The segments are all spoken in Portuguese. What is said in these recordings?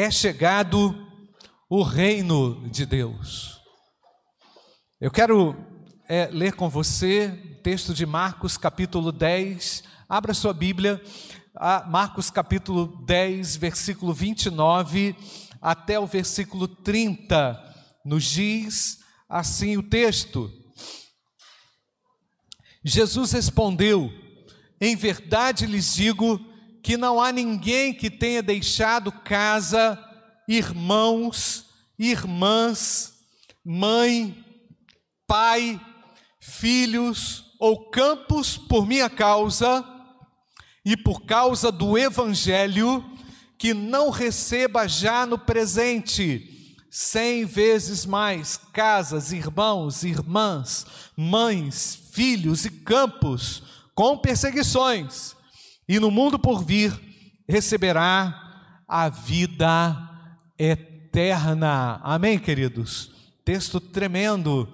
é chegado o reino de Deus. Eu quero é, ler com você o texto de Marcos, capítulo 10. Abra sua Bíblia, Marcos, capítulo 10, versículo 29 até o versículo 30. Nos diz assim o texto. Jesus respondeu: Em verdade lhes digo que não há ninguém que tenha deixado casa, irmãos, irmãs, mãe, pai, filhos ou campos por minha causa e por causa do evangelho, que não receba já no presente cem vezes mais casas, irmãos, irmãs, mães, filhos e campos com perseguições, e no mundo por vir receberá a vida eterna. Amém, queridos? Texto tremendo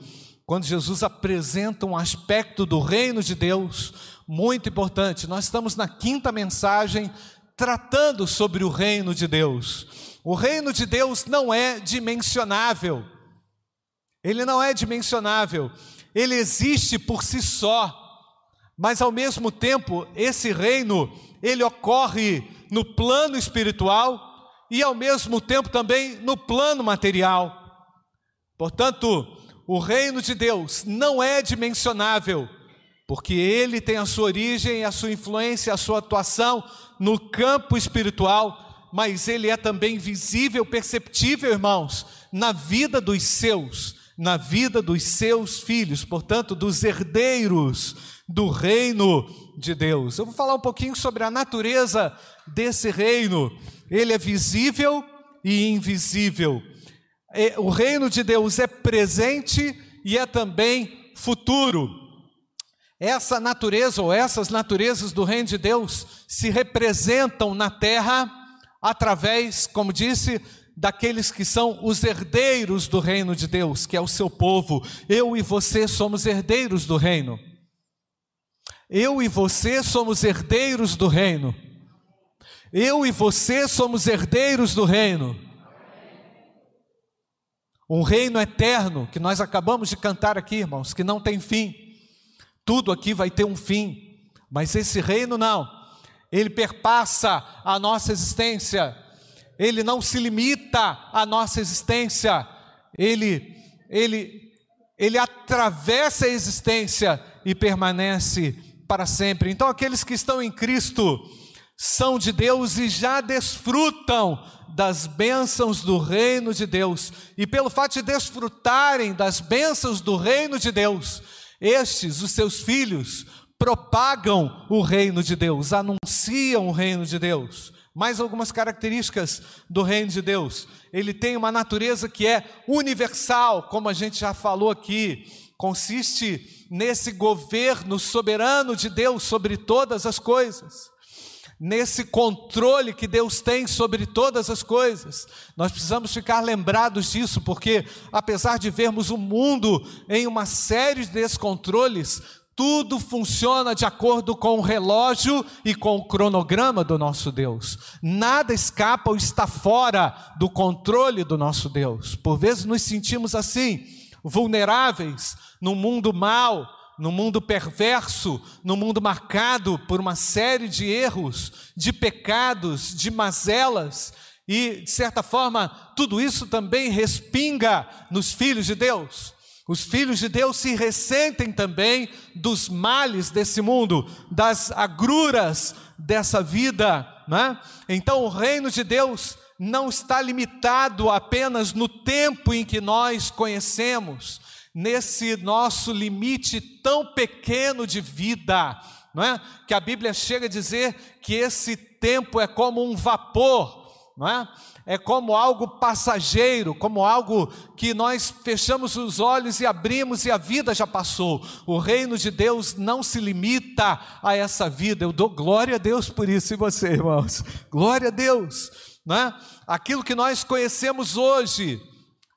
quando Jesus apresenta um aspecto do reino de Deus muito importante. Nós estamos na quinta mensagem tratando sobre o reino de Deus. O reino de Deus não é dimensionável. Ele não é dimensionável. Ele existe por si só. Mas ao mesmo tempo, esse reino, ele ocorre no plano espiritual e ao mesmo tempo também no plano material. Portanto, o reino de Deus não é dimensionável, porque ele tem a sua origem, a sua influência, a sua atuação no campo espiritual, mas ele é também visível, perceptível, irmãos, na vida dos seus, na vida dos seus filhos, portanto, dos herdeiros do reino de Deus. Eu vou falar um pouquinho sobre a natureza desse reino. Ele é visível e invisível. É, o reino de Deus é presente e é também futuro. Essa natureza ou essas naturezas do reino de Deus se representam na terra através, como disse, daqueles que são os herdeiros do reino de Deus, que é o seu povo. Eu e você somos herdeiros do reino. Eu e você somos herdeiros do reino. Eu e você somos herdeiros do reino um reino eterno que nós acabamos de cantar aqui, irmãos, que não tem fim. Tudo aqui vai ter um fim, mas esse reino não. Ele perpassa a nossa existência. Ele não se limita à nossa existência. Ele ele ele atravessa a existência e permanece para sempre. Então aqueles que estão em Cristo são de Deus e já desfrutam das bênçãos do reino de Deus, e pelo fato de desfrutarem das bênçãos do reino de Deus, estes, os seus filhos, propagam o reino de Deus, anunciam o reino de Deus. Mais algumas características do reino de Deus. Ele tem uma natureza que é universal, como a gente já falou aqui, consiste nesse governo soberano de Deus sobre todas as coisas nesse controle que Deus tem sobre todas as coisas. Nós precisamos ficar lembrados disso, porque apesar de vermos o mundo em uma série de descontroles, tudo funciona de acordo com o relógio e com o cronograma do nosso Deus. Nada escapa ou está fora do controle do nosso Deus. Por vezes nos sentimos assim, vulneráveis no mundo mal, no mundo perverso, no mundo marcado por uma série de erros, de pecados, de mazelas, e, de certa forma, tudo isso também respinga nos filhos de Deus. Os filhos de Deus se ressentem também dos males desse mundo, das agruras dessa vida. Né? Então, o reino de Deus não está limitado apenas no tempo em que nós conhecemos, nesse nosso limite tão pequeno de vida, não é? Que a Bíblia chega a dizer que esse tempo é como um vapor, não é? É como algo passageiro, como algo que nós fechamos os olhos e abrimos e a vida já passou. O reino de Deus não se limita a essa vida. Eu dou glória a Deus por isso e você, irmãos. Glória a Deus, não é? Aquilo que nós conhecemos hoje,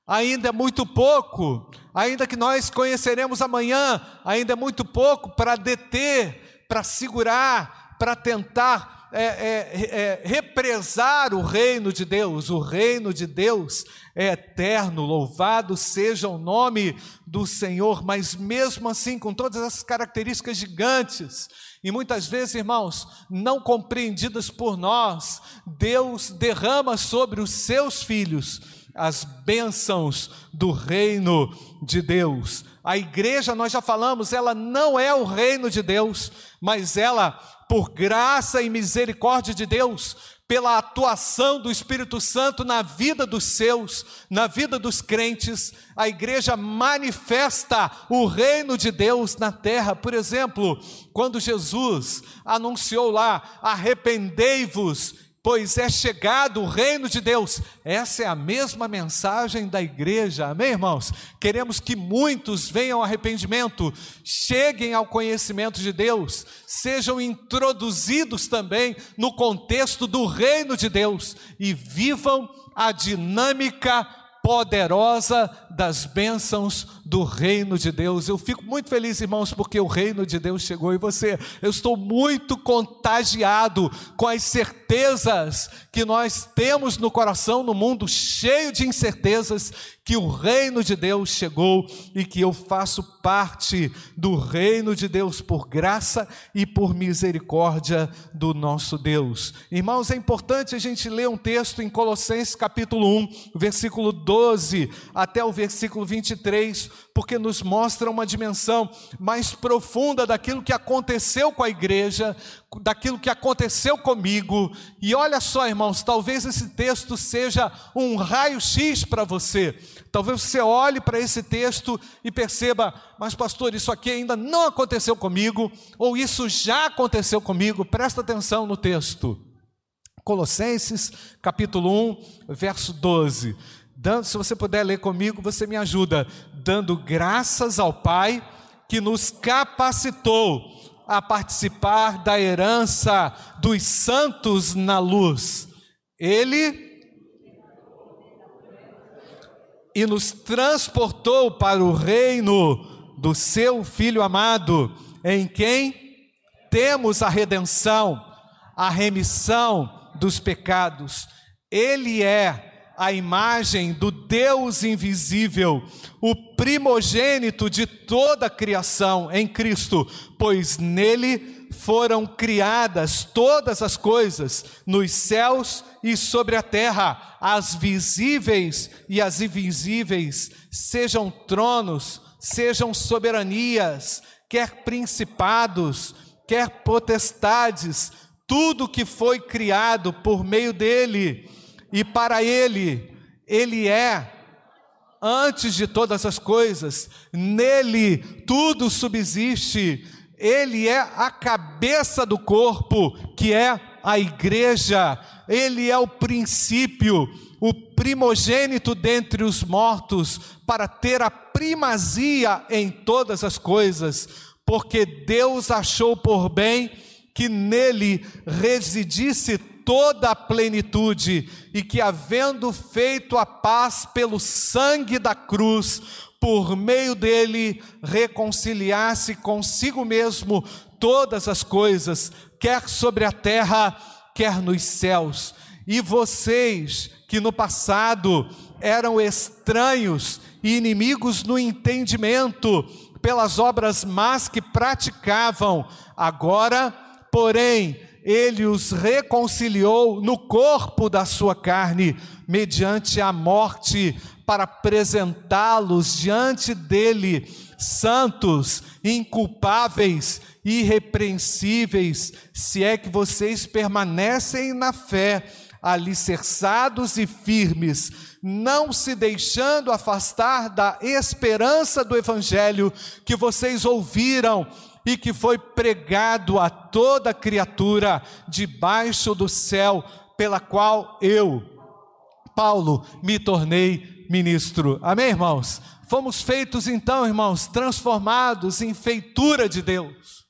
ainda é muito pouco, ainda que nós conheceremos amanhã, ainda é muito pouco para deter, para segurar, para tentar é, é, é, represar o reino de Deus. O reino de Deus é eterno, louvado seja o nome do Senhor, mas mesmo assim, com todas essas características gigantes, e muitas vezes, irmãos, não compreendidas por nós, Deus derrama sobre os seus filhos as bênçãos do reino de Deus. A igreja, nós já falamos, ela não é o reino de Deus, mas ela, por graça e misericórdia de Deus, pela atuação do Espírito Santo na vida dos seus, na vida dos crentes, a igreja manifesta o reino de Deus na terra. Por exemplo, quando Jesus anunciou lá: arrependei-vos pois é chegado o reino de Deus. Essa é a mesma mensagem da igreja, amém, irmãos? Queremos que muitos venham ao arrependimento, cheguem ao conhecimento de Deus, sejam introduzidos também no contexto do reino de Deus e vivam a dinâmica poderosa das bênçãos do reino de Deus. Eu fico muito feliz, irmãos, porque o reino de Deus chegou em você. Eu estou muito contagiado com as certezas que nós temos no coração, no mundo cheio de incertezas, que o reino de Deus chegou e que eu faço parte do reino de Deus por graça e por misericórdia do nosso Deus. Irmãos, é importante a gente ler um texto em Colossenses capítulo 1, versículo 12 até o versículo 23, porque nos mostra uma dimensão mais profunda daquilo que aconteceu com a igreja, daquilo que aconteceu comigo. E olha só, irmãos, talvez esse texto seja um raio-x para você. Talvez você olhe para esse texto e perceba, mas pastor, isso aqui ainda não aconteceu comigo, ou isso já aconteceu comigo. Presta atenção no texto. Colossenses, capítulo 1, verso 12 dando, se você puder ler comigo, você me ajuda, dando graças ao Pai que nos capacitou a participar da herança dos santos na luz. Ele e nos transportou para o reino do seu filho amado, em quem temos a redenção, a remissão dos pecados. Ele é a imagem do Deus invisível, o primogênito de toda a criação em Cristo, pois nele foram criadas todas as coisas, nos céus e sobre a terra, as visíveis e as invisíveis, sejam tronos, sejam soberanias, quer principados, quer potestades, tudo que foi criado por meio dele e para Ele, Ele é antes de todas as coisas, nele tudo subsiste, Ele é a cabeça do corpo, que é a igreja, Ele é o princípio, o primogênito dentre os mortos, para ter a primazia em todas as coisas, porque Deus achou por bem que nele residisse toda a plenitude, e que, havendo feito a paz pelo sangue da cruz, por meio dele reconciliasse consigo mesmo todas as coisas, quer sobre a terra, quer nos céus. E vocês que no passado eram estranhos e inimigos no entendimento, pelas obras más que praticavam, agora, porém, ele os reconciliou no corpo da sua carne, mediante a morte, para apresentá-los diante dele, santos, inculpáveis, irrepreensíveis, se é que vocês permanecem na fé, alicerçados e firmes, não se deixando afastar da esperança do Evangelho que vocês ouviram e que foi pregado a toda criatura debaixo do céu, pela qual eu, Paulo, me tornei ministro. Amém, irmãos? Fomos feitos então, irmãos, transformados em feitura de Deus.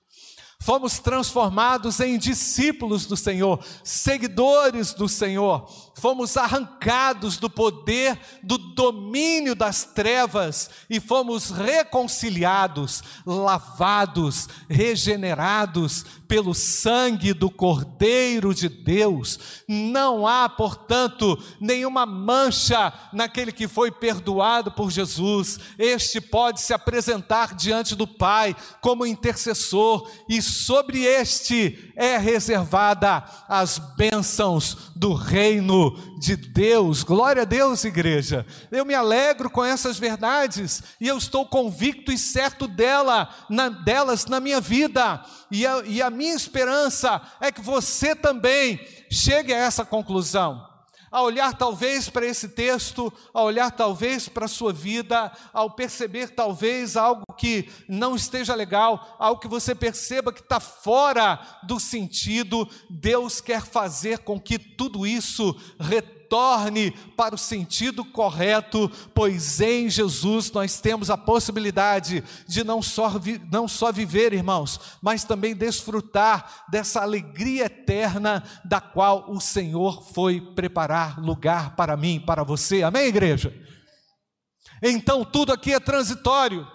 Fomos transformados em discípulos do Senhor, seguidores do Senhor. Fomos arrancados do poder, do domínio das trevas e fomos reconciliados, lavados, regenerados pelo sangue do Cordeiro de Deus. Não há, portanto, nenhuma mancha naquele que foi perdoado por Jesus. Este pode se apresentar diante do Pai como intercessor, e sobre este é reservada as bênçãos do reino de Deus. Glória a Deus, igreja. Eu me alegro com essas verdades e eu estou convicto e certo dela, na, delas na minha vida. E a, e a minha esperança é que você também chegue a essa conclusão. A olhar talvez para esse texto, a olhar talvez para a sua vida, ao perceber talvez algo que não esteja legal, algo que você perceba que está fora do sentido, Deus quer fazer com que tudo isso retorne para o sentido correto, pois em Jesus nós temos a possibilidade de não só, não só viver, irmãos, mas também desfrutar dessa alegria eterna da qual o Senhor foi preparar lugar para mim, para você. Amém, igreja? Então tudo aqui é transitório.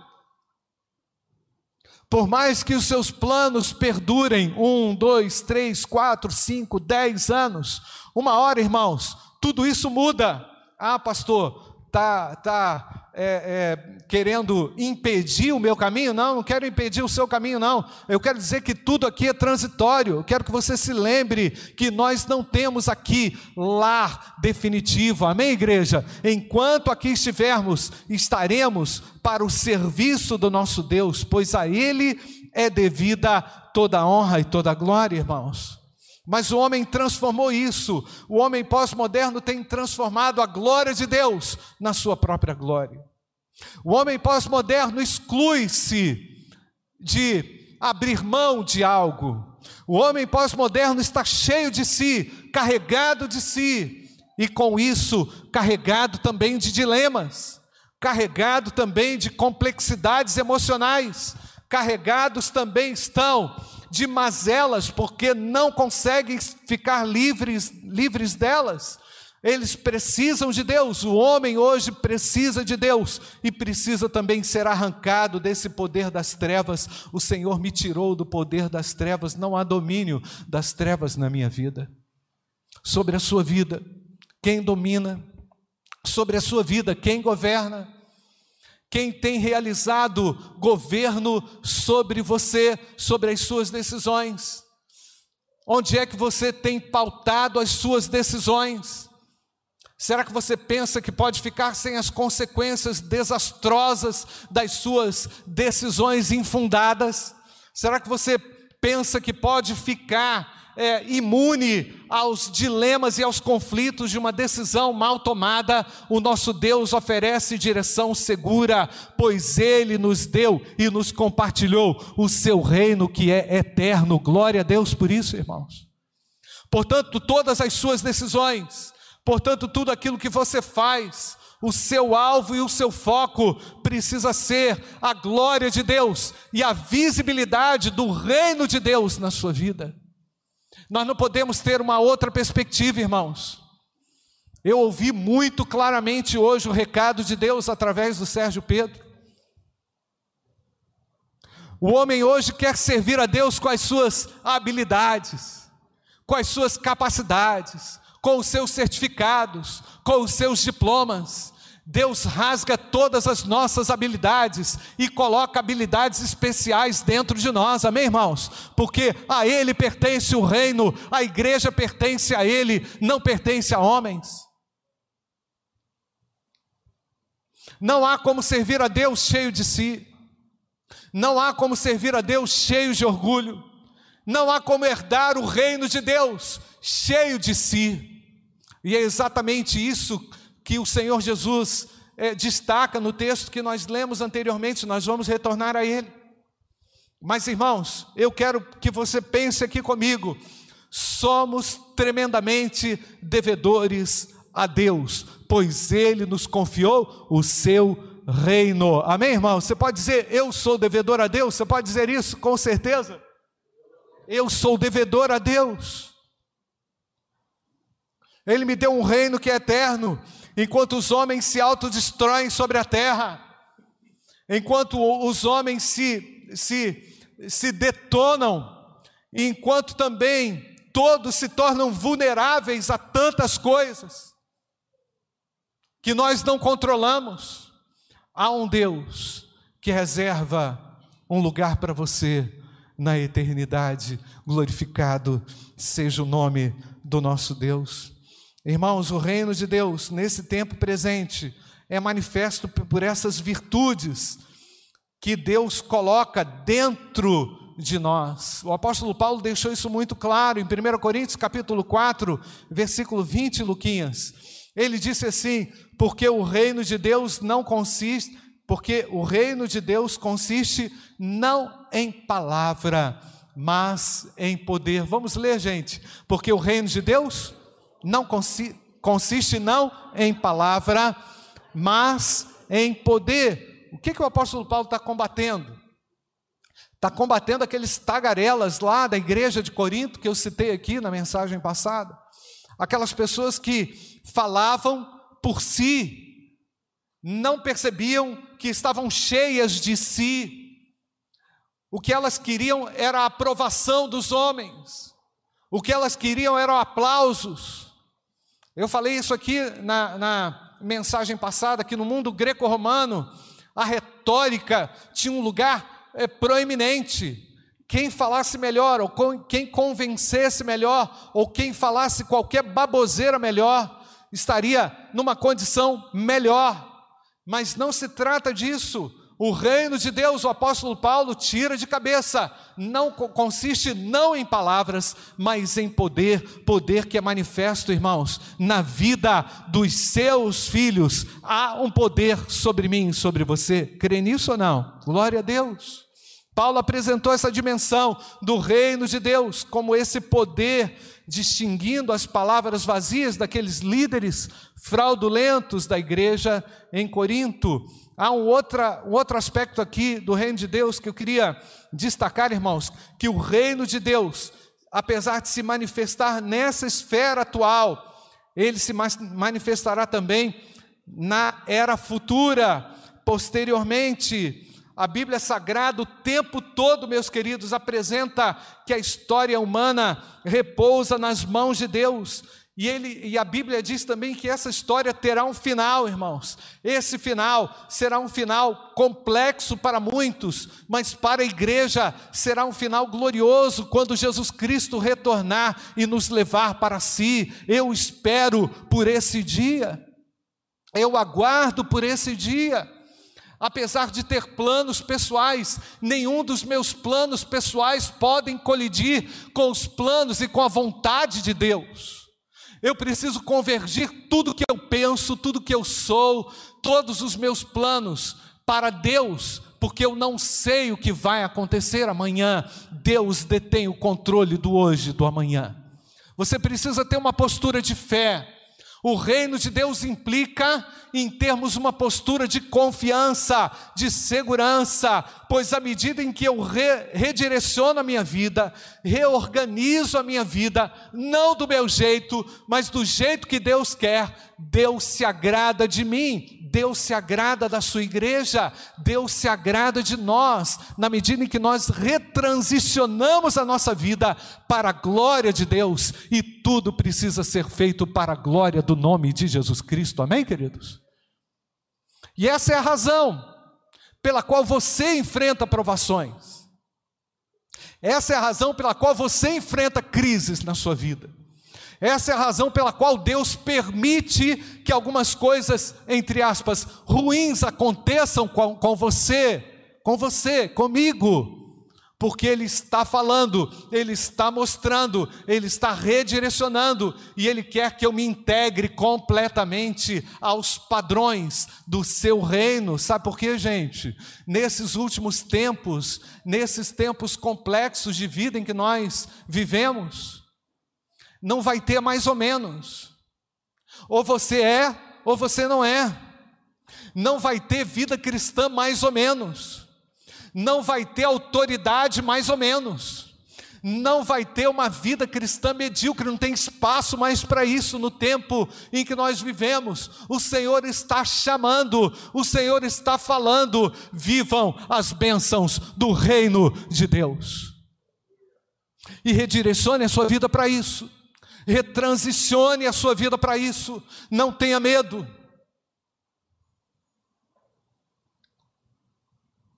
Por mais que os seus planos perdurem um, dois, três, quatro, cinco, dez anos, uma hora, irmãos, tudo isso muda. Ah, pastor, tá, tá é, é, querendo impedir o meu caminho? Não, não quero impedir o seu caminho, não. Eu quero dizer que tudo aqui é transitório. Eu quero que você se lembre que nós não temos aqui lar definitivo. Amém, igreja? Enquanto aqui estivermos, estaremos para o serviço do nosso Deus, pois a Ele é devida toda a honra e toda a glória, irmãos. Mas o homem transformou isso. O homem pós-moderno tem transformado a glória de Deus na sua própria glória. O homem pós-moderno exclui-se de abrir mão de algo. O homem pós-moderno está cheio de si, carregado de si, e com isso, carregado também de dilemas, carregado também de complexidades emocionais, carregados também estão de mazelas, porque não conseguem ficar livres, livres delas. Eles precisam de Deus, o homem hoje precisa de Deus e precisa também ser arrancado desse poder das trevas. O Senhor me tirou do poder das trevas, não há domínio das trevas na minha vida. Sobre a sua vida, quem domina? Sobre a sua vida, quem governa? Quem tem realizado governo sobre você, sobre as suas decisões. Onde é que você tem pautado as suas decisões? Será que você pensa que pode ficar sem as consequências desastrosas das suas decisões infundadas? Será que você pensa que pode ficar é, imune aos dilemas e aos conflitos de uma decisão mal tomada, o nosso Deus oferece direção segura, pois Ele nos deu e nos compartilhou o seu reino que é eterno. Glória a Deus por isso, irmãos. Portanto, todas as suas decisões, portanto, tudo aquilo que você faz, o seu alvo e o seu foco precisa ser a glória de Deus e a visibilidade do reino de Deus na sua vida. Nós não podemos ter uma outra perspectiva, irmãos. Eu ouvi muito claramente hoje o recado de Deus através do Sérgio Pedro. O homem hoje quer servir a Deus com as suas habilidades, com as suas capacidades, com os seus certificados, com os seus diplomas. Deus rasga todas as nossas habilidades e coloca habilidades especiais dentro de nós, amém, irmãos? Porque a Ele pertence o reino, a igreja pertence a Ele, não pertence a homens. Não há como servir a Deus cheio de si, não há como servir a Deus cheio de orgulho, não há como herdar o reino de Deus cheio de si, e é exatamente isso que que o Senhor Jesus é, destaca no texto que nós lemos anteriormente, nós vamos retornar a ele. Mas irmãos, eu quero que você pense aqui comigo, somos tremendamente devedores a Deus, pois Ele nos confiou o seu reino. Amém, irmão? Você pode dizer, eu sou devedor a Deus? Você pode dizer isso com certeza? Eu sou devedor a Deus. Ele me deu um reino que é eterno, enquanto os homens se autodestroem sobre a terra, enquanto os homens se, se, se detonam, enquanto também todos se tornam vulneráveis a tantas coisas que nós não controlamos, há um Deus que reserva um lugar para você na eternidade. Glorificado seja o nome do nosso Deus. Irmãos, o reino de Deus, nesse tempo presente, é manifesto por essas virtudes que Deus coloca dentro de nós. O apóstolo Paulo deixou isso muito claro em 1 Coríntios capítulo 4, versículo 20, Luquinhas. Ele disse assim: "Porque o reino de Deus não consiste, porque o reino de Deus consiste não em palavra, mas em poder. Vamos ler, gente. Porque o reino de Deus não consiste, consiste não em palavra, mas em poder. O que, que o apóstolo Paulo está combatendo? Está combatendo aqueles tagarelas lá da igreja de Corinto, que eu citei aqui na mensagem passada. Aquelas pessoas que falavam por si, não percebiam que estavam cheias de si. O que elas queriam era a aprovação dos homens. O que elas queriam eram aplausos. Eu falei isso aqui na, na mensagem passada, que no mundo greco-romano, a retórica tinha um lugar é, proeminente. Quem falasse melhor, ou quem convencesse melhor, ou quem falasse qualquer baboseira melhor, estaria numa condição melhor. Mas não se trata disso. O reino de Deus, o apóstolo Paulo tira de cabeça, não consiste não em palavras, mas em poder, poder que é manifesto, irmãos, na vida dos seus filhos. Há um poder sobre mim, sobre você. Crê nisso ou não? Glória a Deus. Paulo apresentou essa dimensão do reino de Deus como esse poder distinguindo as palavras vazias daqueles líderes fraudulentos da igreja em Corinto. Há um, outra, um outro aspecto aqui do reino de Deus que eu queria destacar, irmãos, que o reino de Deus, apesar de se manifestar nessa esfera atual, ele se manifestará também na era futura, posteriormente. A Bíblia Sagrada o tempo todo, meus queridos, apresenta que a história humana repousa nas mãos de Deus. E, ele, e a Bíblia diz também que essa história terá um final, irmãos. Esse final será um final complexo para muitos, mas para a igreja será um final glorioso quando Jesus Cristo retornar e nos levar para si. Eu espero por esse dia, eu aguardo por esse dia. Apesar de ter planos pessoais, nenhum dos meus planos pessoais podem colidir com os planos e com a vontade de Deus. Eu preciso convergir tudo que eu penso, tudo que eu sou, todos os meus planos para Deus, porque eu não sei o que vai acontecer amanhã. Deus detém o controle do hoje do amanhã. Você precisa ter uma postura de fé. O reino de Deus implica em termos uma postura de confiança, de segurança, pois à medida em que eu re redireciono a minha vida, reorganizo a minha vida, não do meu jeito, mas do jeito que Deus quer, Deus se agrada de mim, Deus se agrada da sua igreja, Deus se agrada de nós, na medida em que nós retransicionamos a nossa vida para a glória de Deus, e tudo precisa ser feito para a glória do nome de Jesus Cristo, amém, queridos? E essa é a razão pela qual você enfrenta provações. Essa é a razão pela qual você enfrenta crises na sua vida. Essa é a razão pela qual Deus permite que algumas coisas, entre aspas, ruins aconteçam com, com você, com você, comigo porque Ele está falando, Ele está mostrando, Ele está redirecionando e Ele quer que eu me integre completamente aos padrões do Seu reino. Sabe por quê, gente? Nesses últimos tempos, nesses tempos complexos de vida em que nós vivemos, não vai ter mais ou menos. Ou você é, ou você não é. Não vai ter vida cristã mais ou menos não vai ter autoridade mais ou menos, não vai ter uma vida cristã medíocre, não tem espaço mais para isso no tempo em que nós vivemos. O Senhor está chamando, o Senhor está falando: vivam as bênçãos do reino de Deus. E redirecione a sua vida para isso, retransicione a sua vida para isso, não tenha medo.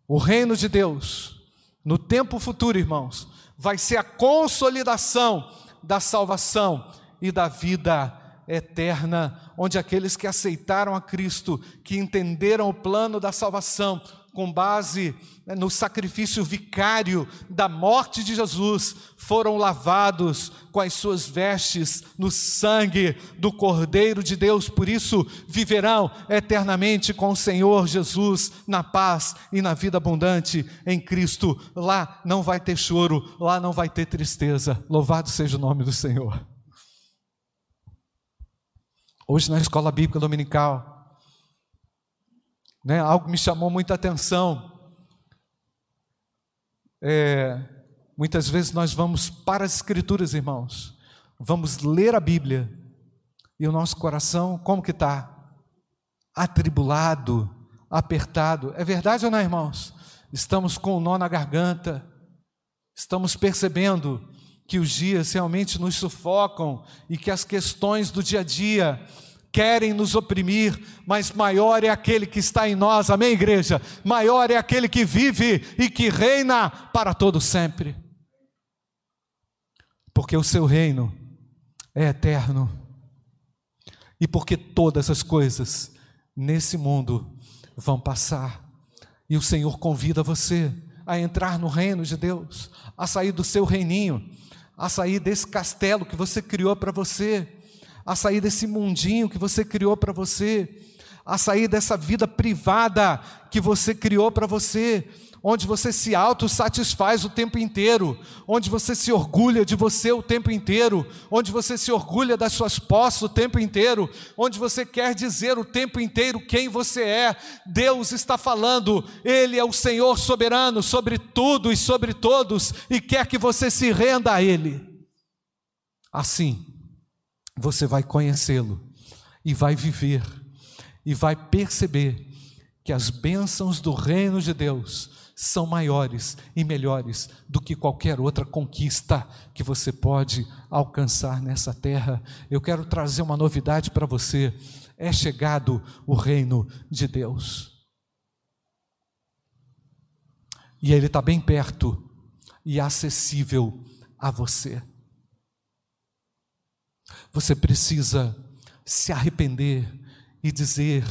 O reino de Deus, no tempo futuro, irmãos, vai ser a consolidação da salvação e da vida eterna, onde aqueles que aceitaram a Cristo, que entenderam o plano da salvação, com base né, no sacrifício vicário da morte de Jesus, foram lavados com as suas vestes no sangue do Cordeiro de Deus, por isso viverão eternamente com o Senhor Jesus na paz e na vida abundante em Cristo. Lá não vai ter choro, lá não vai ter tristeza. Louvado seja o nome do Senhor. Hoje na escola bíblica dominical, né, algo me chamou muita atenção. É, muitas vezes nós vamos para as Escrituras, irmãos, vamos ler a Bíblia e o nosso coração, como que está? Atribulado, apertado. É verdade ou não, irmãos? Estamos com o nó na garganta, estamos percebendo que os dias realmente nos sufocam e que as questões do dia a dia querem nos oprimir, mas maior é aquele que está em nós, amém, igreja? Maior é aquele que vive e que reina para todo sempre. Porque o seu reino é eterno. E porque todas as coisas nesse mundo vão passar. E o Senhor convida você a entrar no reino de Deus, a sair do seu reininho, a sair desse castelo que você criou para você a sair desse mundinho que você criou para você, a sair dessa vida privada que você criou para você, onde você se autossatisfaz o tempo inteiro, onde você se orgulha de você o tempo inteiro, onde você se orgulha das suas posses o tempo inteiro, onde você quer dizer o tempo inteiro quem você é. Deus está falando, Ele é o Senhor soberano sobre tudo e sobre todos e quer que você se renda a Ele. Assim, você vai conhecê-lo e vai viver e vai perceber que as bênçãos do reino de Deus são maiores e melhores do que qualquer outra conquista que você pode alcançar nessa terra. Eu quero trazer uma novidade para você: é chegado o reino de Deus. E ele está bem perto e acessível a você. Você precisa se arrepender e dizer: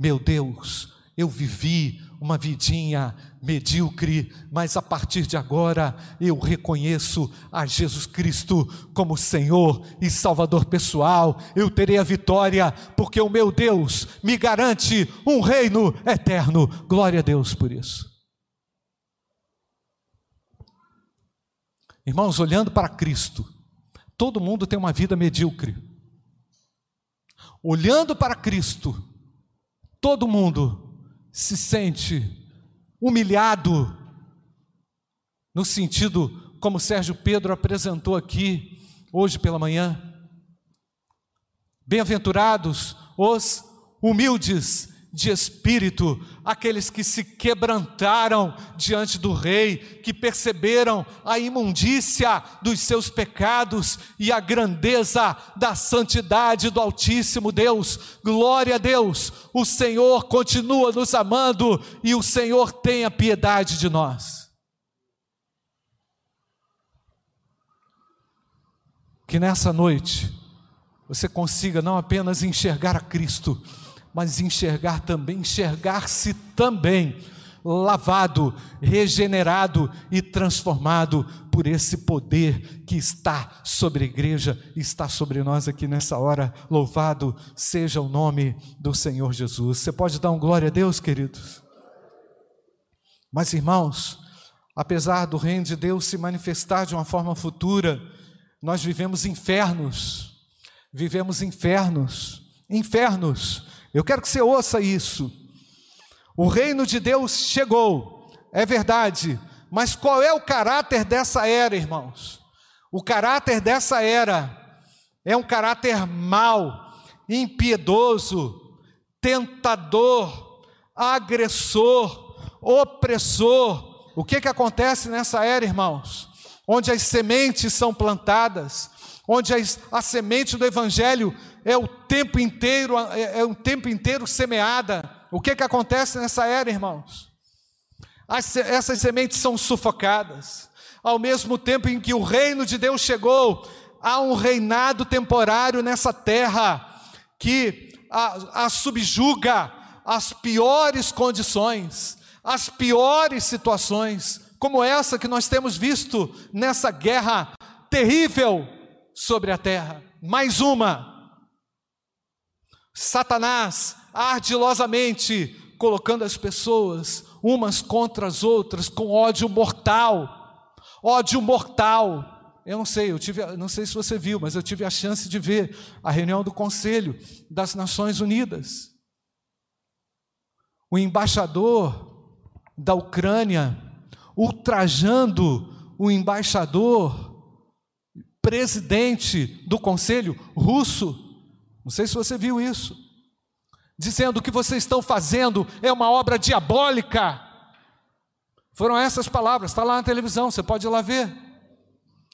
Meu Deus, eu vivi uma vidinha medíocre, mas a partir de agora eu reconheço a Jesus Cristo como Senhor e Salvador pessoal. Eu terei a vitória, porque o meu Deus me garante um reino eterno. Glória a Deus por isso. Irmãos, olhando para Cristo, Todo mundo tem uma vida medíocre. Olhando para Cristo, todo mundo se sente humilhado, no sentido como Sérgio Pedro apresentou aqui hoje pela manhã. Bem-aventurados os humildes de espírito, aqueles que se quebrantaram diante do Rei, que perceberam a imundícia dos seus pecados e a grandeza da santidade do Altíssimo Deus. Glória a Deus, o Senhor continua nos amando e o Senhor tenha piedade de nós. Que nessa noite você consiga não apenas enxergar a Cristo, mas enxergar também, enxergar-se também lavado, regenerado e transformado por esse poder que está sobre a igreja, está sobre nós aqui nessa hora. Louvado seja o nome do Senhor Jesus. Você pode dar um glória a Deus, queridos? Mas irmãos, apesar do reino de Deus se manifestar de uma forma futura, nós vivemos infernos. Vivemos infernos, infernos eu quero que você ouça isso. O reino de Deus chegou, é verdade, Mas qual é o caráter dessa era, irmãos? O caráter dessa era é um caráter mau, impiedoso, tentador, agressor, opressor. O que que acontece nessa era, irmãos? Onde as sementes são plantadas, onde as, a semente do evangelho é o tempo inteiro é, é o tempo inteiro semeada. O que que acontece nessa era, irmãos? As, essas sementes são sufocadas. Ao mesmo tempo em que o reino de Deus chegou, há um reinado temporário nessa terra que a, a subjuga as piores condições, as piores situações, como essa que nós temos visto nessa guerra terrível sobre a terra. Mais uma. Satanás ardilosamente colocando as pessoas umas contra as outras com ódio mortal. Ódio mortal eu não sei, eu tive, não sei se você viu, mas eu tive a chance de ver a reunião do Conselho das Nações Unidas. O embaixador da Ucrânia ultrajando o embaixador presidente do Conselho russo. Não sei se você viu isso. Dizendo que vocês estão fazendo é uma obra diabólica. Foram essas palavras, está lá na televisão, você pode ir lá ver.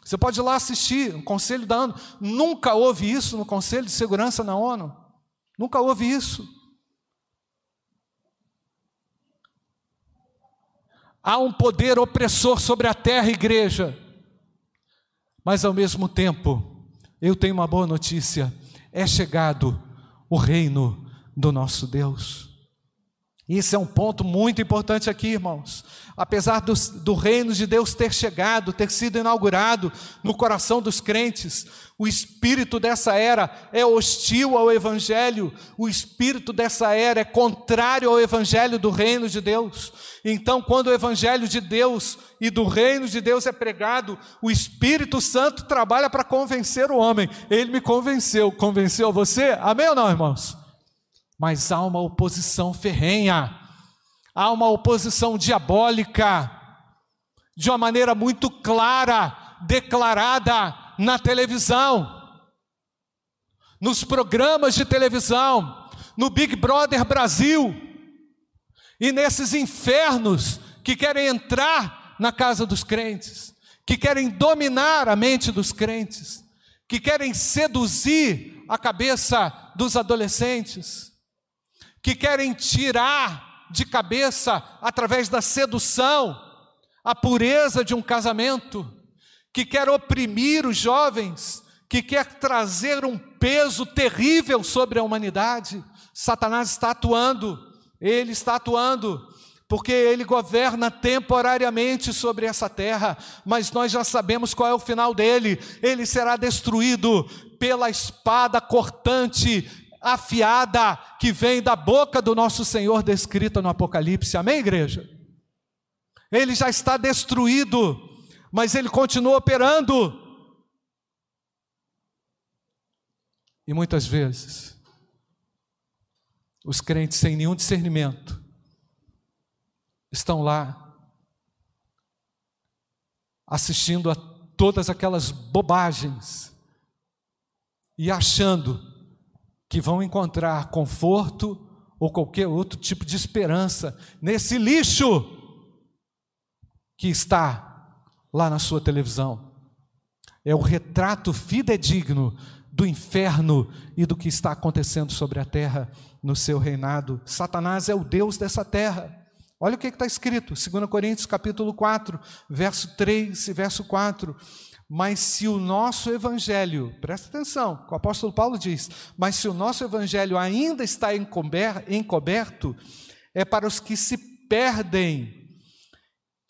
Você pode ir lá assistir o Conselho da ONU. Nunca houve isso no Conselho de Segurança na ONU. Nunca houve isso. Há um poder opressor sobre a terra, igreja. Mas ao mesmo tempo, eu tenho uma boa notícia: é chegado o reino do nosso Deus. Isso é um ponto muito importante aqui, irmãos. Apesar do, do, reino de Deus ter chegado, ter sido inaugurado no coração dos crentes, o espírito dessa era é hostil ao Evangelho, o espírito dessa era é contrário ao Evangelho do reino de Deus. Então, quando o Evangelho de Deus e do reino de Deus é pregado, o Espírito Santo trabalha para convencer o homem. Ele me convenceu, convenceu você? Amém ou não, irmãos? mas há uma oposição ferrenha, há uma oposição diabólica, de uma maneira muito clara, declarada na televisão, nos programas de televisão, no Big Brother Brasil, e nesses infernos que querem entrar na casa dos crentes, que querem dominar a mente dos crentes, que querem seduzir a cabeça dos adolescentes que querem tirar de cabeça, através da sedução, a pureza de um casamento, que quer oprimir os jovens, que quer trazer um peso terrível sobre a humanidade. Satanás está atuando, ele está atuando, porque ele governa temporariamente sobre essa terra, mas nós já sabemos qual é o final dele: ele será destruído pela espada cortante afiada que vem da boca do nosso Senhor descrita no Apocalipse. Amém, igreja? Ele já está destruído, mas ele continua operando. E muitas vezes, os crentes sem nenhum discernimento estão lá assistindo a todas aquelas bobagens e achando que vão encontrar conforto ou qualquer outro tipo de esperança nesse lixo que está lá na sua televisão. É o retrato fidedigno do inferno e do que está acontecendo sobre a terra no seu reinado. Satanás é o Deus dessa terra. Olha o que está escrito, 2 Coríntios capítulo 4, verso 3 e verso 4. Mas se o nosso evangelho, presta atenção, o apóstolo Paulo diz, mas se o nosso evangelho ainda está encoberto, é para os que se perdem,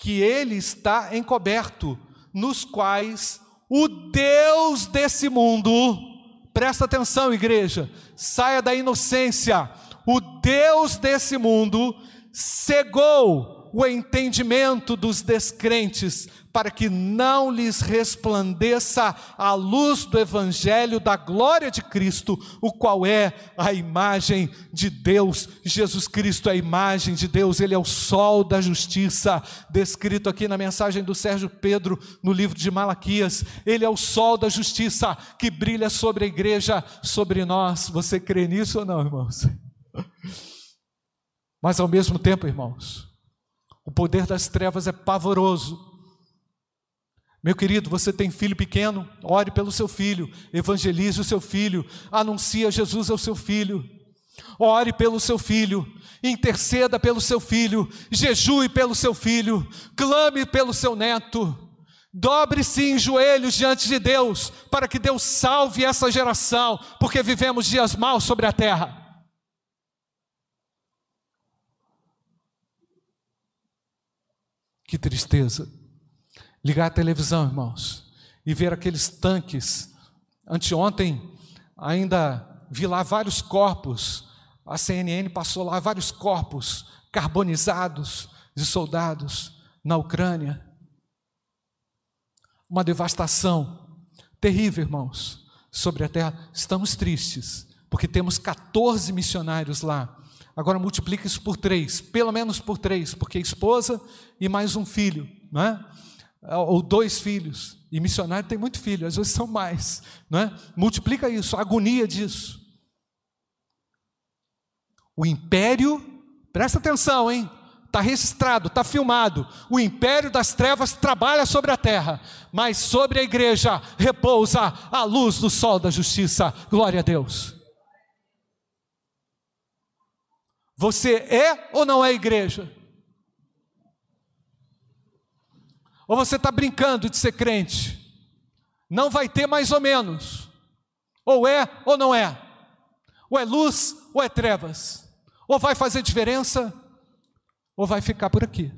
que ele está encoberto, nos quais o Deus desse mundo, presta atenção, igreja, saia da inocência, o Deus desse mundo cegou o entendimento dos descrentes para que não lhes resplandeça a luz do Evangelho da glória de Cristo, o qual é a imagem de Deus. Jesus Cristo é a imagem de Deus, Ele é o sol da justiça, descrito aqui na mensagem do Sérgio Pedro, no livro de Malaquias. Ele é o sol da justiça que brilha sobre a igreja, sobre nós. Você crê nisso ou não, irmãos? Mas ao mesmo tempo, irmãos, o poder das trevas é pavoroso meu querido, você tem filho pequeno, ore pelo seu filho, evangelize o seu filho, anuncie Jesus ao seu filho. Ore pelo seu filho, interceda pelo seu filho, jejue pelo seu filho, clame pelo seu neto. Dobre-se em joelhos diante de Deus, para que Deus salve essa geração, porque vivemos dias maus sobre a terra. Que tristeza ligar a televisão, irmãos, e ver aqueles tanques. Anteontem ainda vi lá vários corpos, a CNN passou lá vários corpos carbonizados de soldados na Ucrânia. Uma devastação terrível, irmãos, sobre a terra. Estamos tristes, porque temos 14 missionários lá. Agora multiplique isso por três, pelo menos por três, porque esposa e mais um filho, não é? Ou dois filhos, e missionário tem muito filho, às vezes são mais, não é? Multiplica isso, a agonia disso. O império, presta atenção, hein? Está registrado, está filmado. O império das trevas trabalha sobre a terra, mas sobre a igreja repousa a luz do sol da justiça. Glória a Deus. Você é ou não é igreja? Ou você está brincando de ser crente? Não vai ter mais ou menos. Ou é ou não é. Ou é luz ou é trevas. Ou vai fazer diferença ou vai ficar por aqui.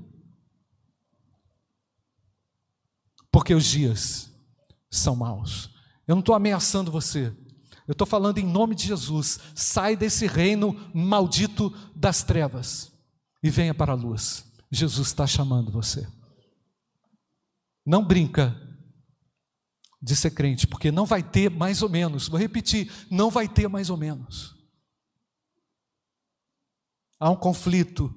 Porque os dias são maus. Eu não estou ameaçando você. Eu estou falando em nome de Jesus. Sai desse reino maldito das trevas e venha para a luz. Jesus está chamando você. Não brinca de ser crente, porque não vai ter mais ou menos. Vou repetir, não vai ter mais ou menos. Há um conflito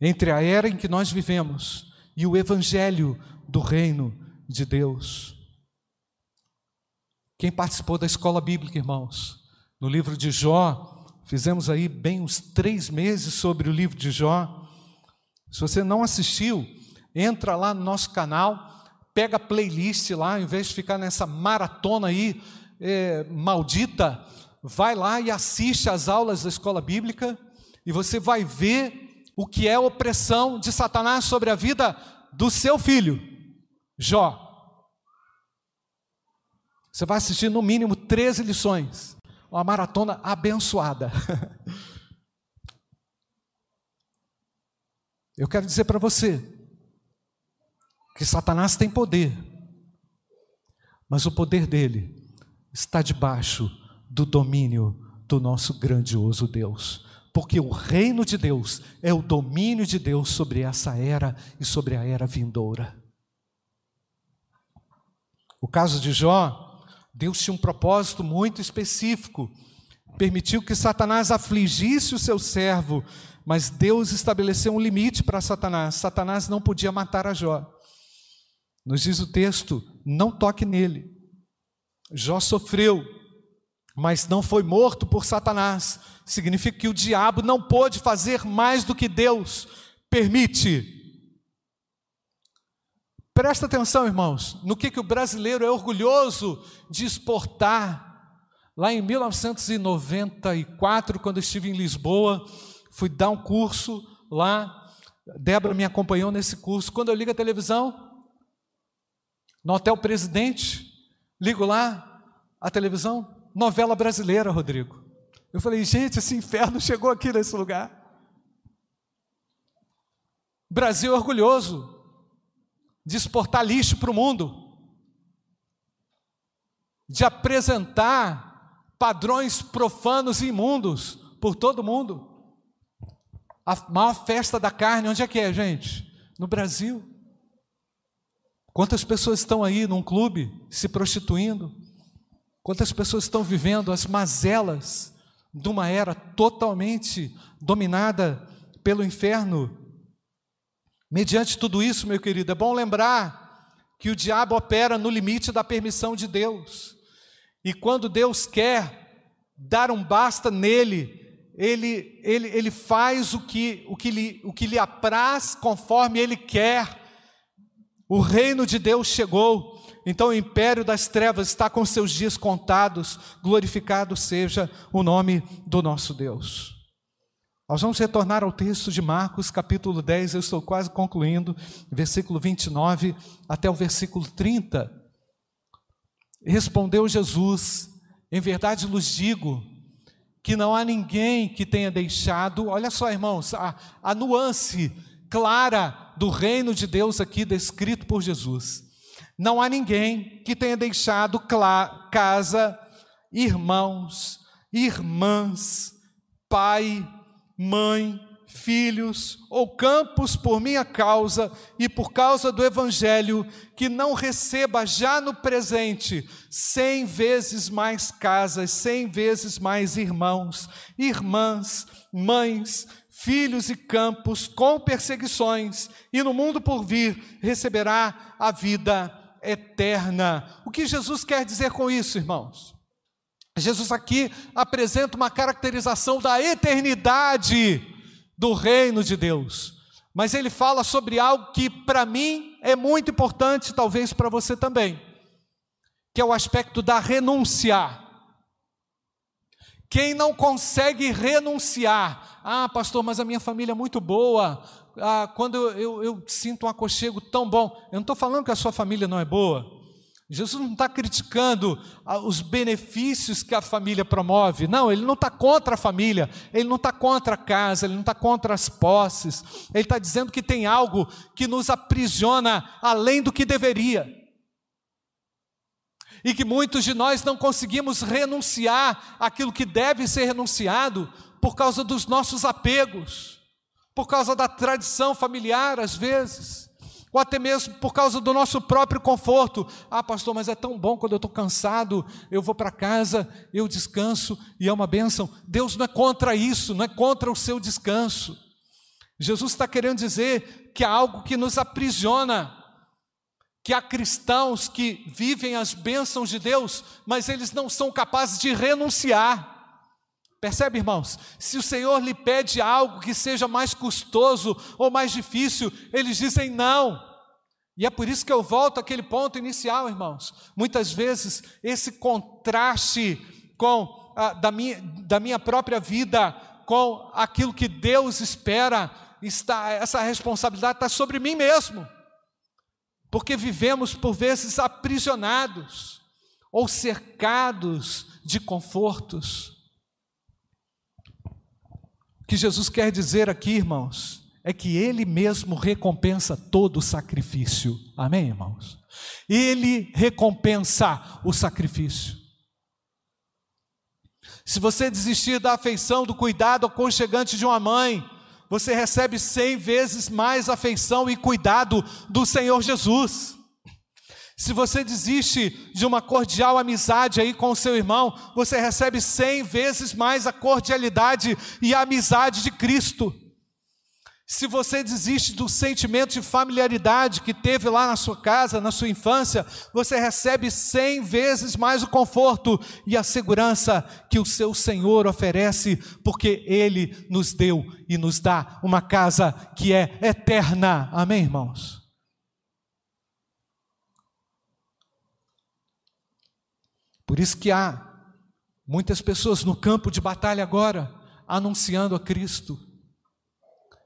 entre a era em que nós vivemos e o evangelho do reino de Deus. Quem participou da escola bíblica, irmãos, no livro de Jó, fizemos aí bem uns três meses sobre o livro de Jó. Se você não assistiu, entra lá no nosso canal, pega a playlist lá, em vez de ficar nessa maratona aí é, maldita, vai lá e assiste às aulas da escola bíblica e você vai ver o que é opressão de Satanás sobre a vida do seu filho, Jó. Você vai assistir no mínimo 13 lições, uma maratona abençoada. Eu quero dizer para você, que Satanás tem poder, mas o poder dele está debaixo do domínio do nosso grandioso Deus. Porque o reino de Deus é o domínio de Deus sobre essa era e sobre a era vindoura. O caso de Jó, Deus tinha um propósito muito específico. Permitiu que Satanás afligisse o seu servo, mas Deus estabeleceu um limite para Satanás. Satanás não podia matar a Jó. Nos diz o texto: não toque nele. Jó sofreu, mas não foi morto por Satanás. Significa que o diabo não pôde fazer mais do que Deus permite. Presta atenção, irmãos, no que, que o brasileiro é orgulhoso de exportar. Lá em 1994, quando estive em Lisboa, fui dar um curso lá. Débora me acompanhou nesse curso. Quando eu ligo a televisão, no Hotel Presidente, ligo lá, a televisão, novela brasileira, Rodrigo. Eu falei, gente, esse inferno chegou aqui nesse lugar. Brasil orgulhoso de exportar lixo para o mundo, de apresentar padrões profanos e imundos por todo mundo. A maior festa da carne, onde é que é, gente? No Brasil. Quantas pessoas estão aí num clube se prostituindo? Quantas pessoas estão vivendo as mazelas de uma era totalmente dominada pelo inferno? Mediante tudo isso, meu querido, é bom lembrar que o diabo opera no limite da permissão de Deus. E quando Deus quer dar um basta nele, ele, ele, ele faz o que, o, que lhe, o que lhe apraz conforme ele quer. O reino de Deus chegou, então o império das trevas está com seus dias contados, glorificado seja o nome do nosso Deus. Nós vamos retornar ao texto de Marcos, capítulo 10, eu estou quase concluindo, versículo 29 até o versículo 30. Respondeu Jesus: Em verdade vos digo que não há ninguém que tenha deixado, olha só, irmãos, a, a nuance clara do reino de Deus aqui descrito por Jesus. Não há ninguém que tenha deixado casa, irmãos, irmãs, pai, mãe, filhos ou campos por minha causa e por causa do Evangelho, que não receba já no presente cem vezes mais casas, cem vezes mais irmãos, irmãs, mães, filhos e campos com perseguições, e no mundo por vir receberá a vida eterna. O que Jesus quer dizer com isso, irmãos? Jesus aqui apresenta uma caracterização da eternidade do reino de Deus. Mas ele fala sobre algo que para mim é muito importante, talvez para você também, que é o aspecto da renúncia. Quem não consegue renunciar, ah, pastor, mas a minha família é muito boa, ah, quando eu, eu, eu sinto um aconchego tão bom, eu não estou falando que a sua família não é boa, Jesus não está criticando ah, os benefícios que a família promove, não, ele não está contra a família, ele não está contra a casa, ele não está contra as posses, ele está dizendo que tem algo que nos aprisiona além do que deveria, e que muitos de nós não conseguimos renunciar àquilo que deve ser renunciado por causa dos nossos apegos, por causa da tradição familiar, às vezes ou até mesmo por causa do nosso próprio conforto. Ah, pastor, mas é tão bom quando eu estou cansado, eu vou para casa, eu descanso e é uma bênção. Deus não é contra isso, não é contra o seu descanso. Jesus está querendo dizer que há algo que nos aprisiona, que há cristãos que vivem as bênçãos de Deus, mas eles não são capazes de renunciar. Percebe, irmãos? Se o Senhor lhe pede algo que seja mais custoso ou mais difícil, eles dizem não. E é por isso que eu volto àquele ponto inicial, irmãos. Muitas vezes esse contraste com a, da, minha, da minha própria vida com aquilo que Deus espera, está, essa responsabilidade está sobre mim mesmo. Porque vivemos por vezes aprisionados ou cercados de confortos que Jesus quer dizer aqui, irmãos, é que Ele mesmo recompensa todo o sacrifício. Amém, irmãos? Ele recompensa o sacrifício. Se você desistir da afeição, do cuidado aconchegante de uma mãe, você recebe cem vezes mais afeição e cuidado do Senhor Jesus. Se você desiste de uma cordial amizade aí com o seu irmão, você recebe cem vezes mais a cordialidade e a amizade de Cristo. Se você desiste do sentimento de familiaridade que teve lá na sua casa, na sua infância, você recebe cem vezes mais o conforto e a segurança que o seu Senhor oferece, porque Ele nos deu e nos dá uma casa que é eterna. Amém, irmãos? Por isso que há muitas pessoas no campo de batalha agora anunciando a Cristo.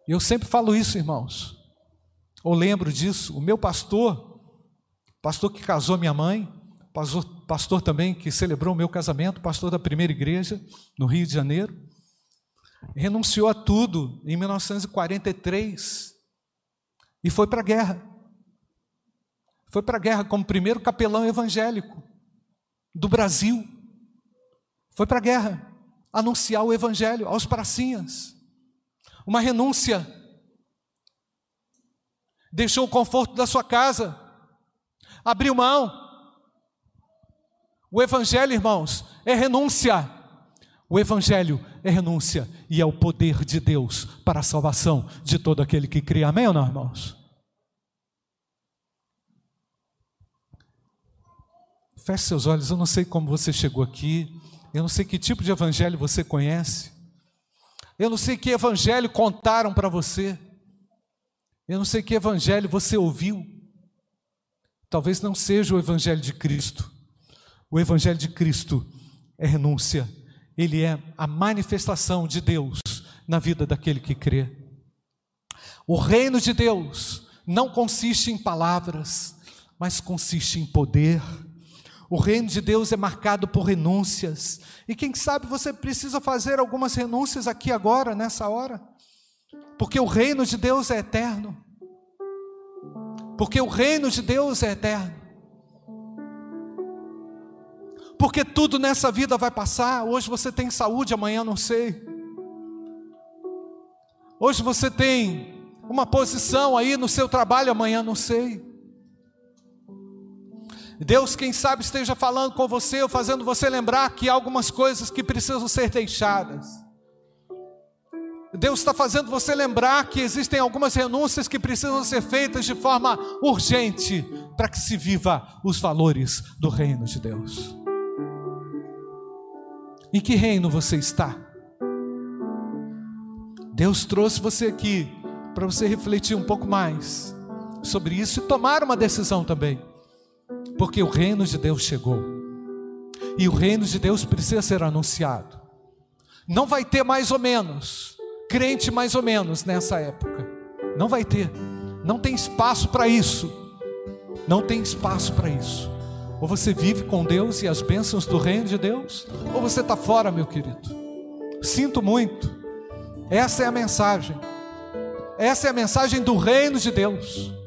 E eu sempre falo isso, irmãos. Ou lembro disso, o meu pastor, pastor que casou minha mãe, pastor, pastor também que celebrou o meu casamento, pastor da primeira igreja no Rio de Janeiro, renunciou a tudo em 1943 e foi para a guerra. Foi para a guerra como primeiro capelão evangélico do Brasil, foi para a guerra anunciar o Evangelho aos pracinhas. Uma renúncia. Deixou o conforto da sua casa abriu mão. O Evangelho, irmãos, é renúncia. O Evangelho é renúncia e é o poder de Deus para a salvação de todo aquele que crê. Amém ou não, irmãos? Feche seus olhos, eu não sei como você chegou aqui, eu não sei que tipo de evangelho você conhece, eu não sei que evangelho contaram para você, eu não sei que evangelho você ouviu. Talvez não seja o evangelho de Cristo. O evangelho de Cristo é renúncia, ele é a manifestação de Deus na vida daquele que crê. O reino de Deus não consiste em palavras, mas consiste em poder. O reino de Deus é marcado por renúncias. E quem sabe você precisa fazer algumas renúncias aqui agora, nessa hora. Porque o reino de Deus é eterno. Porque o reino de Deus é eterno. Porque tudo nessa vida vai passar. Hoje você tem saúde, amanhã não sei. Hoje você tem uma posição aí no seu trabalho, amanhã não sei. Deus, quem sabe, esteja falando com você ou fazendo você lembrar que há algumas coisas que precisam ser deixadas. Deus está fazendo você lembrar que existem algumas renúncias que precisam ser feitas de forma urgente para que se viva os valores do reino de Deus. Em que reino você está? Deus trouxe você aqui para você refletir um pouco mais sobre isso e tomar uma decisão também, porque o reino de Deus chegou e o reino de Deus precisa ser anunciado. Não vai ter mais ou menos, crente mais ou menos nessa época, não vai ter, não tem espaço para isso, não tem espaço para isso. Ou você vive com Deus e as bênçãos do reino de Deus, ou você está fora, meu querido. Sinto muito. Essa é a mensagem. Essa é a mensagem do reino de Deus.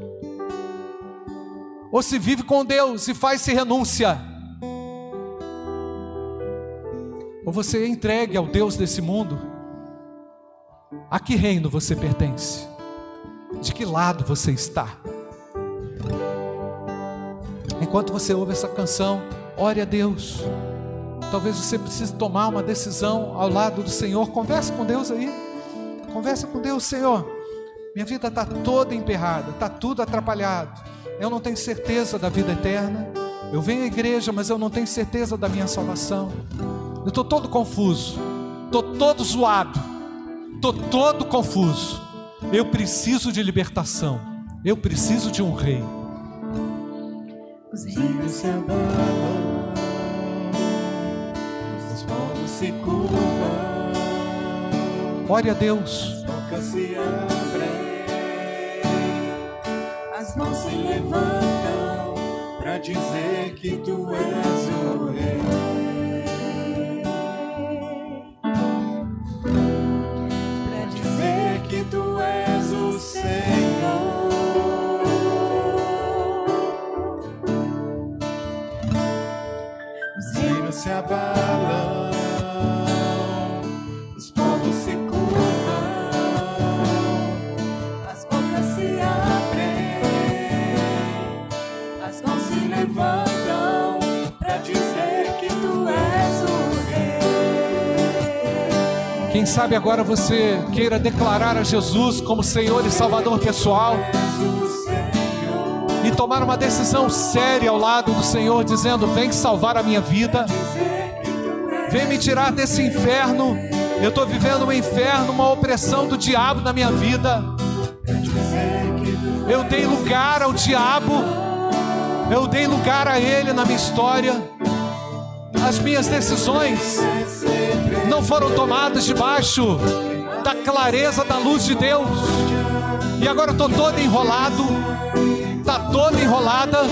Ou se vive com Deus e faz-se renúncia. Ou você é entregue ao Deus desse mundo. A que reino você pertence? De que lado você está? Enquanto você ouve essa canção, ore a Deus. Talvez você precise tomar uma decisão ao lado do Senhor. Converse com Deus aí. Converse com Deus, Senhor. Minha vida está toda emperrada, está tudo atrapalhado. Eu não tenho certeza da vida eterna. Eu venho à igreja, mas eu não tenho certeza da minha salvação. Eu estou todo confuso, estou todo zoado, estou todo confuso. Eu preciso de libertação. Eu preciso de um rei os rios se abalam, os povos se curvam. Ore a Deus. As bocas se abrem, as mãos se levantam para dizer que tu és o rei. se abalam, Quem sabe agora você queira declarar a Jesus como Senhor e Salvador pessoal e tomar uma decisão séria ao lado do Senhor, dizendo: Vem salvar a minha vida, vem me tirar desse inferno. Eu estou vivendo um inferno, uma opressão do diabo na minha vida. Eu dei lugar ao diabo, eu dei lugar a ele na minha história. As minhas decisões foram tomadas debaixo da clareza da luz de Deus. E agora estou todo enrolado está toda enrolada,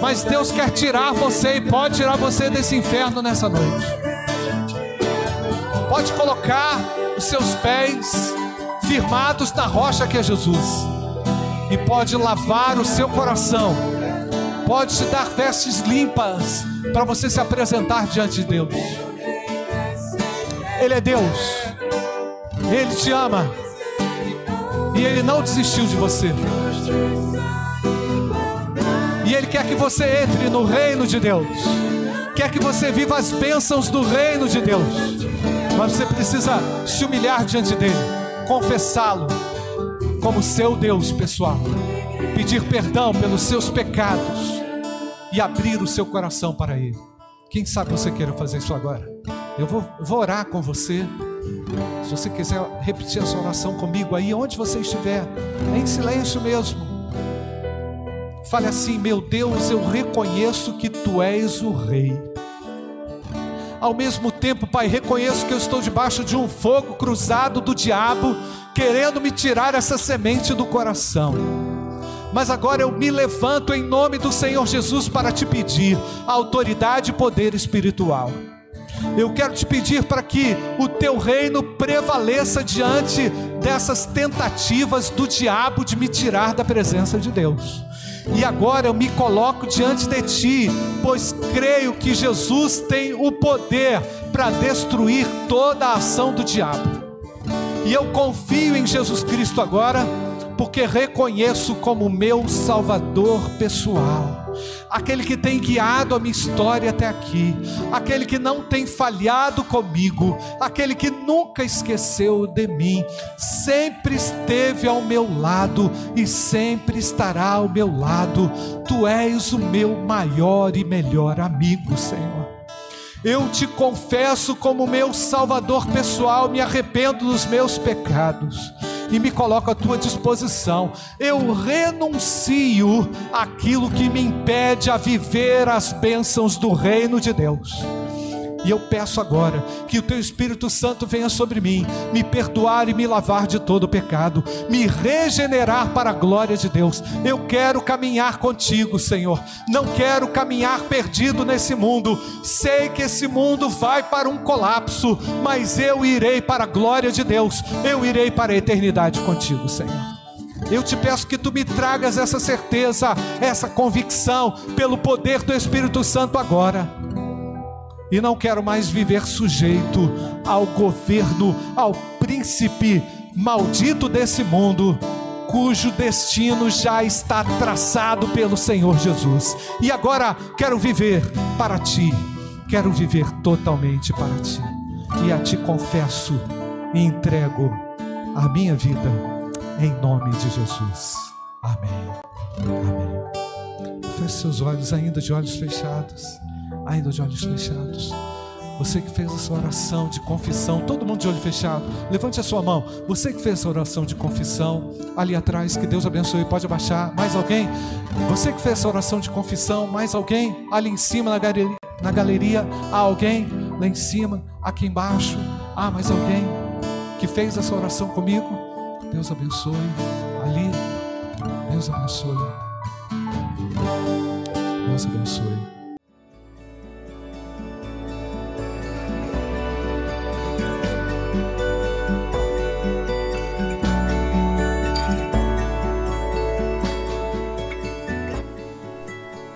mas Deus quer tirar você e pode tirar você desse inferno nessa noite. Pode colocar os seus pés firmados na rocha que é Jesus, e pode lavar o seu coração, pode te dar vestes limpas para você se apresentar diante de Deus. Ele é Deus, Ele te ama e Ele não desistiu de você. E Ele quer que você entre no reino de Deus. Quer que você viva as bênçãos do reino de Deus. Mas você precisa se humilhar diante dele, confessá-lo como seu Deus pessoal, pedir perdão pelos seus pecados e abrir o seu coração para Ele. Quem sabe você queira fazer isso agora? Eu vou, vou orar com você. Se você quiser repetir essa oração comigo aí, onde você estiver, em silêncio mesmo. Fale assim: Meu Deus, eu reconheço que tu és o Rei. Ao mesmo tempo, Pai, reconheço que eu estou debaixo de um fogo cruzado do diabo, querendo me tirar essa semente do coração. Mas agora eu me levanto em nome do Senhor Jesus para te pedir autoridade e poder espiritual. Eu quero te pedir para que o teu reino prevaleça diante dessas tentativas do diabo de me tirar da presença de Deus. E agora eu me coloco diante de ti, pois creio que Jesus tem o poder para destruir toda a ação do diabo. E eu confio em Jesus Cristo agora, porque reconheço como meu Salvador pessoal aquele que tem guiado a minha história até aqui, aquele que não tem falhado comigo, aquele que nunca esqueceu de mim, sempre esteve ao meu lado e sempre estará ao meu lado. Tu és o meu maior e melhor amigo, Senhor. Eu te confesso como meu Salvador pessoal, me arrependo dos meus pecados e me coloco à tua disposição. Eu renuncio aquilo que me impede a viver as bênçãos do reino de Deus. E eu peço agora que o teu Espírito Santo venha sobre mim, me perdoar e me lavar de todo pecado, me regenerar para a glória de Deus. Eu quero caminhar contigo, Senhor. Não quero caminhar perdido nesse mundo. Sei que esse mundo vai para um colapso, mas eu irei para a glória de Deus. Eu irei para a eternidade contigo, Senhor. Eu te peço que tu me tragas essa certeza, essa convicção, pelo poder do Espírito Santo agora e não quero mais viver sujeito ao governo, ao príncipe maldito desse mundo, cujo destino já está traçado pelo Senhor Jesus. E agora quero viver para ti, quero viver totalmente para ti. E a ti confesso e entrego a minha vida em nome de Jesus. Amém. Amém. Feche seus olhos ainda de olhos fechados ainda de olhos fechados. Você que fez essa oração de confissão, todo mundo de olho fechado, levante a sua mão. Você que fez essa oração de confissão, ali atrás, que Deus abençoe, pode abaixar. Mais alguém? Você que fez essa oração de confissão, mais alguém? Ali em cima na galeria, na galeria há alguém? Lá em cima, aqui embaixo, há mais alguém que fez essa oração comigo? Deus abençoe. Ali, Deus abençoe. Deus abençoe.